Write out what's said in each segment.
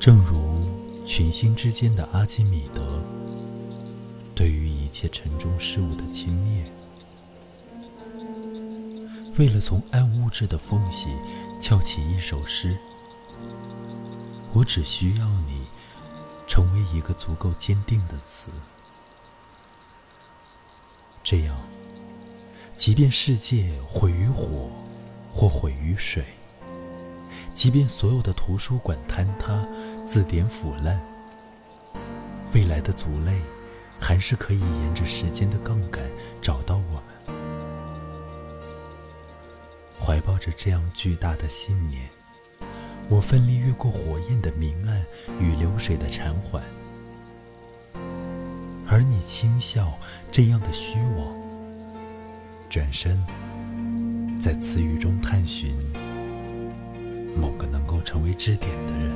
正如群星之间的阿基米德，对于一切沉重事物的轻蔑，为了从暗物质的缝隙撬起一首诗，我只需要你成为一个足够坚定的词，这样，即便世界毁于火，或毁于水。即便所有的图书馆坍塌，字典腐烂，未来的族类还是可以沿着时间的杠杆找到我们。怀抱着这样巨大的信念，我奋力越过火焰的明暗与流水的缠缓，而你轻笑这样的虚妄，转身在词语中探寻。某个能够成为支点的人。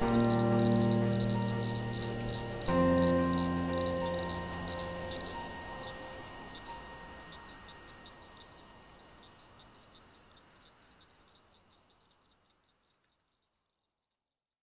嗯。